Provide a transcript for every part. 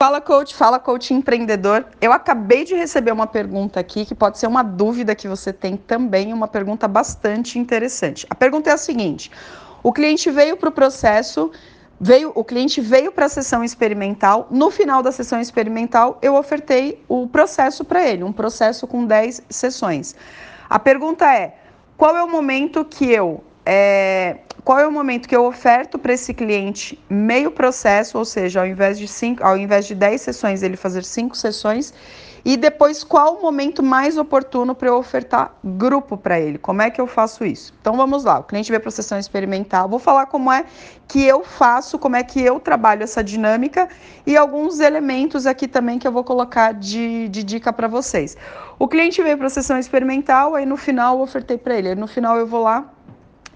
Fala coach, fala coach empreendedor. Eu acabei de receber uma pergunta aqui que pode ser uma dúvida que você tem também, uma pergunta bastante interessante. A pergunta é a seguinte: o cliente veio para o processo, veio, o cliente veio para a sessão experimental. No final da sessão experimental, eu ofertei o processo para ele, um processo com 10 sessões. A pergunta é: qual é o momento que eu é, qual é o momento que eu oferto para esse cliente meio processo, ou seja, ao invés de cinco, ao invés de 10 sessões, ele fazer cinco sessões, e depois qual o momento mais oportuno para eu ofertar grupo para ele? Como é que eu faço isso? Então vamos lá, o cliente veio para a sessão experimental, vou falar como é que eu faço, como é que eu trabalho essa dinâmica e alguns elementos aqui também que eu vou colocar de, de dica para vocês. O cliente veio para a sessão experimental, aí no final eu ofertei para ele, aí no final eu vou lá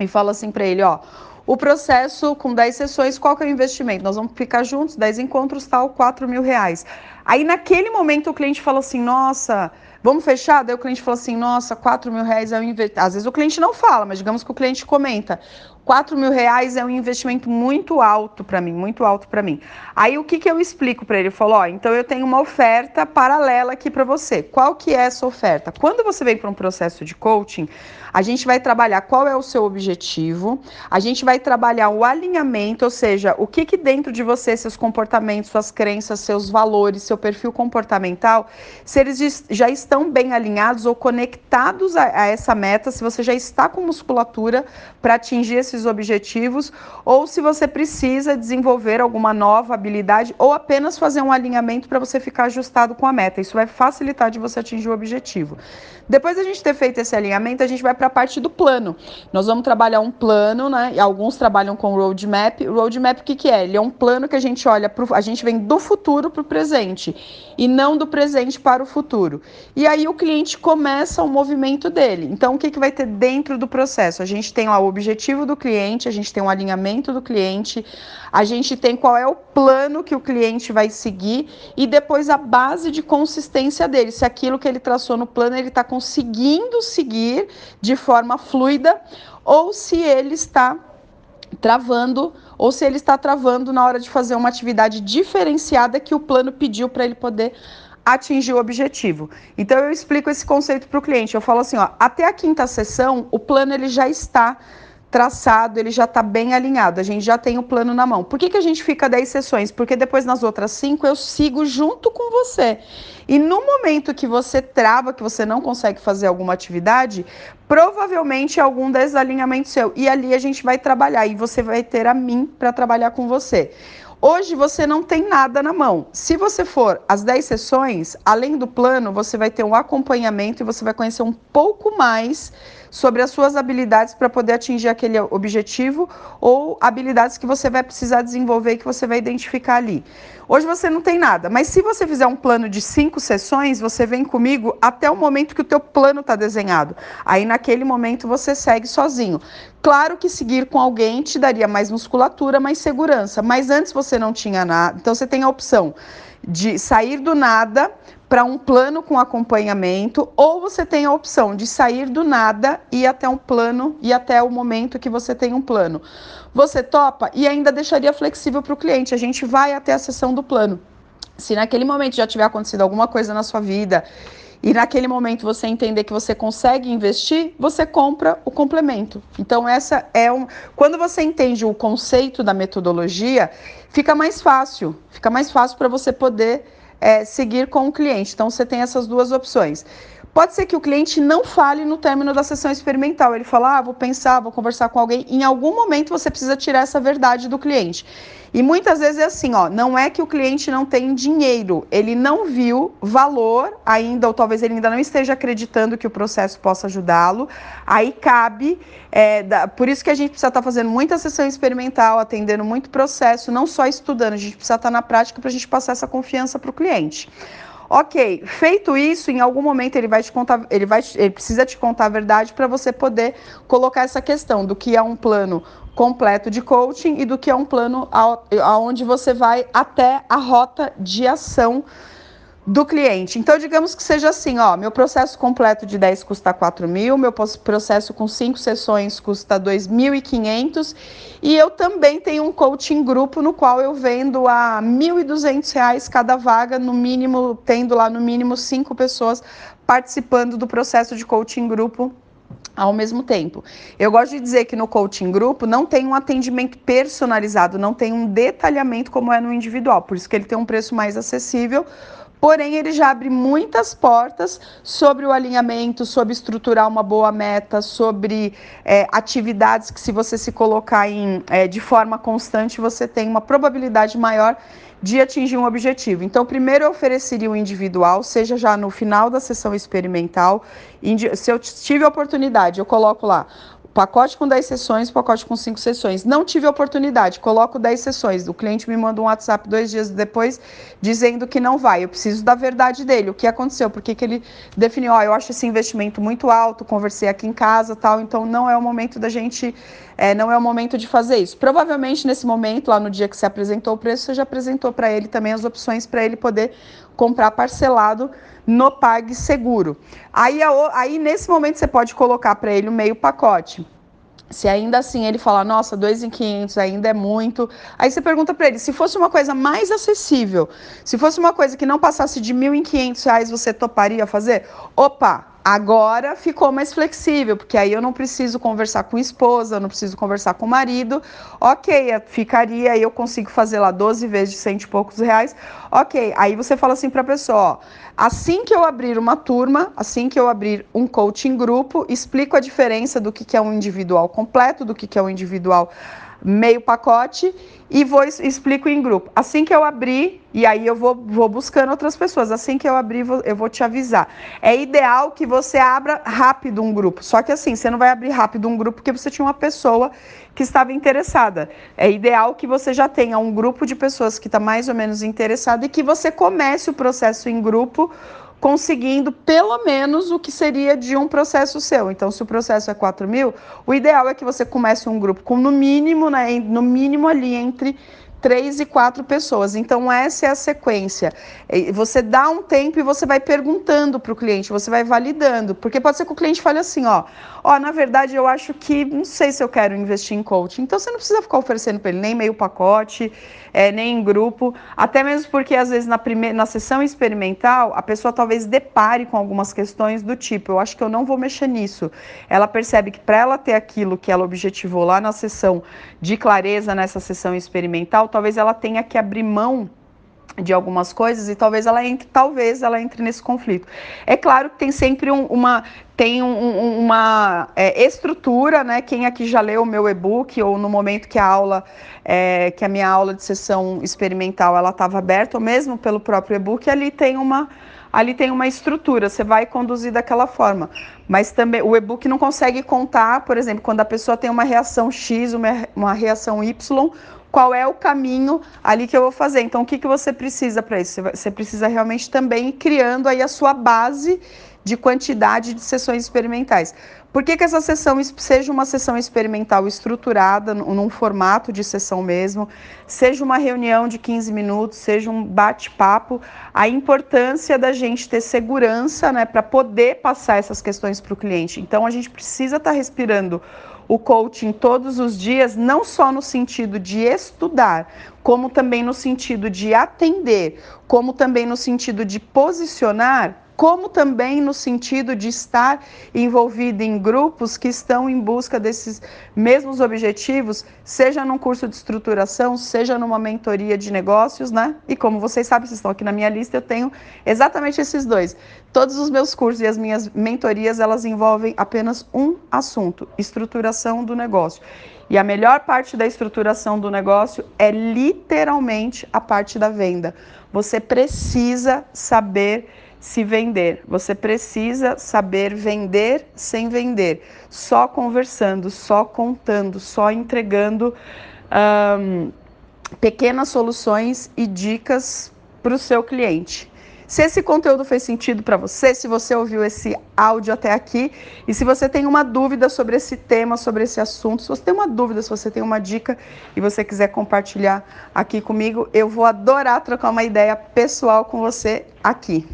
e falo assim para ele, ó, o processo com 10 sessões, qual que é o investimento? Nós vamos ficar juntos, 10 encontros, tal, 4 mil reais. Aí naquele momento o cliente fala assim, nossa, vamos fechar? Daí o cliente fala assim, nossa, 4 mil reais é um investimento. Às vezes o cliente não fala, mas digamos que o cliente comenta. 4 mil reais é um investimento muito alto para mim, muito alto para mim. Aí o que, que eu explico para ele? Eu falo, ó, então eu tenho uma oferta paralela aqui para você. Qual que é essa oferta? Quando você vem para um processo de coaching, a gente vai trabalhar qual é o seu objetivo, a gente vai trabalhar o alinhamento, ou seja, o que, que dentro de você, seus comportamentos, suas crenças, seus valores, seu perfil comportamental, se eles já estão bem alinhados ou conectados a, a essa meta, se você já está com musculatura para atingir esses objetivos, ou se você precisa desenvolver alguma nova habilidade ou apenas fazer um alinhamento para você ficar ajustado com a meta. Isso vai facilitar de você atingir o objetivo. Depois da gente ter feito esse alinhamento, a gente vai para a parte do plano. Nós vamos trabalhar um plano, né? E alguns trabalham com roadmap. O roadmap o que, que é? Ele é um plano que a gente olha pro, a gente vem do futuro para o presente e não do presente para o futuro. E aí o cliente começa o movimento dele. Então o que, que vai ter dentro do processo? A gente tem lá o objetivo do cliente, a gente tem um alinhamento do cliente, a gente tem qual é o plano que o cliente vai seguir e depois a base de consistência dele. Se aquilo que ele traçou no plano ele está conseguindo seguir de forma fluida ou se ele está travando ou se ele está travando na hora de fazer uma atividade diferenciada que o plano pediu para ele poder atingir o objetivo. Então eu explico esse conceito para o cliente. Eu falo assim, ó, até a quinta sessão o plano ele já está traçado, ele já está bem alinhado, a gente já tem o plano na mão. Por que, que a gente fica 10 sessões? Porque depois nas outras cinco eu sigo junto com você. E no momento que você trava, que você não consegue fazer alguma atividade, provavelmente é algum desalinhamento seu. E ali a gente vai trabalhar e você vai ter a mim para trabalhar com você. Hoje você não tem nada na mão. Se você for às 10 sessões, além do plano, você vai ter um acompanhamento e você vai conhecer um pouco mais sobre as suas habilidades para poder atingir aquele objetivo ou habilidades que você vai precisar desenvolver e que você vai identificar ali. Hoje você não tem nada, mas se você fizer um plano de cinco sessões, você vem comigo até o momento que o teu plano está desenhado. Aí naquele momento você segue sozinho. Claro que seguir com alguém te daria mais musculatura, mais segurança, mas antes você não tinha nada. Então você tem a opção de sair do nada para um plano com acompanhamento, ou você tem a opção de sair do nada e até um plano e até o momento que você tem um plano. Você topa e ainda deixaria flexível para o cliente. A gente vai até a sessão do plano. Se naquele momento já tiver acontecido alguma coisa na sua vida e naquele momento você entender que você consegue investir, você compra o complemento. Então essa é um, quando você entende o conceito da metodologia, fica mais fácil, fica mais fácil para você poder é, seguir com o cliente. Então você tem essas duas opções. Pode ser que o cliente não fale no término da sessão experimental. Ele fala, ah, vou pensar, vou conversar com alguém. Em algum momento você precisa tirar essa verdade do cliente. E muitas vezes é assim, ó, não é que o cliente não tem dinheiro, ele não viu valor ainda, ou talvez ele ainda não esteja acreditando que o processo possa ajudá-lo. Aí cabe, é, da, por isso que a gente precisa estar tá fazendo muita sessão experimental, atendendo muito processo, não só estudando, a gente precisa estar tá na prática para a gente passar essa confiança para o cliente. Ok, feito isso, em algum momento ele vai te contar, ele vai, ele precisa te contar a verdade para você poder colocar essa questão do que é um plano completo de coaching e do que é um plano aonde você vai até a rota de ação do cliente. Então, digamos que seja assim, ó, meu processo completo de 10 custa 4 mil, meu processo com 5 sessões custa 2.500 e eu também tenho um coaching grupo no qual eu vendo a R$ 1.200 cada vaga, no mínimo, tendo lá no mínimo 5 pessoas participando do processo de coaching grupo ao mesmo tempo. Eu gosto de dizer que no coaching grupo não tem um atendimento personalizado, não tem um detalhamento como é no individual, por isso que ele tem um preço mais acessível Porém, ele já abre muitas portas sobre o alinhamento, sobre estruturar uma boa meta, sobre é, atividades que, se você se colocar em, é, de forma constante, você tem uma probabilidade maior de atingir um objetivo. Então, primeiro eu ofereceria o individual, seja já no final da sessão experimental. Se eu tive a oportunidade, eu coloco lá pacote com 10 sessões, pacote com 5 sessões. Não tive oportunidade, coloco 10 sessões. O cliente me manda um WhatsApp dois dias depois dizendo que não vai. Eu preciso da verdade dele. O que aconteceu? Por que, ele definiu? Oh, eu acho esse investimento muito alto, conversei aqui em casa tal, então não é o momento da gente, é, não é o momento de fazer isso. Provavelmente nesse momento, lá no dia que você apresentou o preço, você já apresentou para ele também as opções para ele poder comprar parcelado no PagSeguro. Aí, aí nesse momento você pode colocar para ele o meio pacote. Se ainda assim ele falar, nossa, 2.500 ainda é muito, aí você pergunta para ele, se fosse uma coisa mais acessível, se fosse uma coisa que não passasse de 1.500 reais, você toparia fazer? Opa, Agora ficou mais flexível, porque aí eu não preciso conversar com esposa, eu não preciso conversar com o marido. Ok, ficaria, aí eu consigo fazer lá 12 vezes de cento e poucos reais. Ok, aí você fala assim para a pessoa: ó, assim que eu abrir uma turma, assim que eu abrir um coaching grupo, explico a diferença do que, que é um individual completo, do que, que é um individual meio pacote e vou explico em grupo. Assim que eu abrir, e aí eu vou, vou buscando outras pessoas. Assim que eu abrir, eu vou te avisar. É ideal que você abra rápido um grupo. Só que assim, você não vai abrir rápido um grupo porque você tinha uma pessoa que estava interessada. É ideal que você já tenha um grupo de pessoas que está mais ou menos interessada e que você comece o processo em grupo conseguindo pelo menos o que seria de um processo seu. Então, se o processo é 4 mil, o ideal é que você comece um grupo com no mínimo, né, no mínimo ali entre três e quatro pessoas. Então, essa é a sequência. Você dá um tempo e você vai perguntando para o cliente, você vai validando. Porque pode ser que o cliente fale assim, ó, ó, na verdade, eu acho que não sei se eu quero investir em coaching. Então, você não precisa ficar oferecendo para ele nem meio pacote, é, nem em grupo. Até mesmo porque, às vezes, na, primeira, na sessão experimental, a pessoa talvez depare com algumas questões do tipo, eu acho que eu não vou mexer nisso. Ela percebe que para ela ter aquilo que ela objetivou lá na sessão de clareza, nessa sessão experimental, talvez ela tenha que abrir mão de algumas coisas e talvez ela entre, talvez ela entre nesse conflito. É claro que tem sempre um, uma tem um, uma é, estrutura, né? Quem aqui já leu o meu e-book ou no momento que a aula, é, que a minha aula de sessão experimental ela estava aberta, ou mesmo pelo próprio e-book, ali tem uma ali tem uma estrutura, você vai conduzir daquela forma. Mas também o e-book não consegue contar, por exemplo, quando a pessoa tem uma reação X, uma, uma reação Y, qual é o caminho ali que eu vou fazer. Então, o que, que você precisa para isso? Você precisa realmente também ir criando aí a sua base de quantidade de sessões experimentais. Por que, que essa sessão seja uma sessão experimental estruturada, num formato de sessão mesmo, seja uma reunião de 15 minutos, seja um bate-papo, a importância da gente ter segurança né, para poder passar essas questões para o cliente. Então, a gente precisa estar tá respirando o coaching todos os dias, não só no sentido de estudar, como também no sentido de atender, como também no sentido de posicionar como também no sentido de estar envolvido em grupos que estão em busca desses mesmos objetivos, seja num curso de estruturação, seja numa mentoria de negócios, né? E como vocês sabem, vocês estão aqui na minha lista, eu tenho exatamente esses dois. Todos os meus cursos e as minhas mentorias, elas envolvem apenas um assunto: estruturação do negócio. E a melhor parte da estruturação do negócio é literalmente a parte da venda. Você precisa saber se vender. Você precisa saber vender sem vender, só conversando, só contando, só entregando pequenas soluções e dicas para o seu cliente. se esse conteúdo fez sentido para você, se você ouviu esse áudio até aqui e se você tem uma dúvida sobre esse tema, sobre esse assunto, se você tem uma dúvida, se você tem uma dica e você quiser compartilhar aqui comigo, eu vou adorar trocar uma ideia pessoal com você aqui.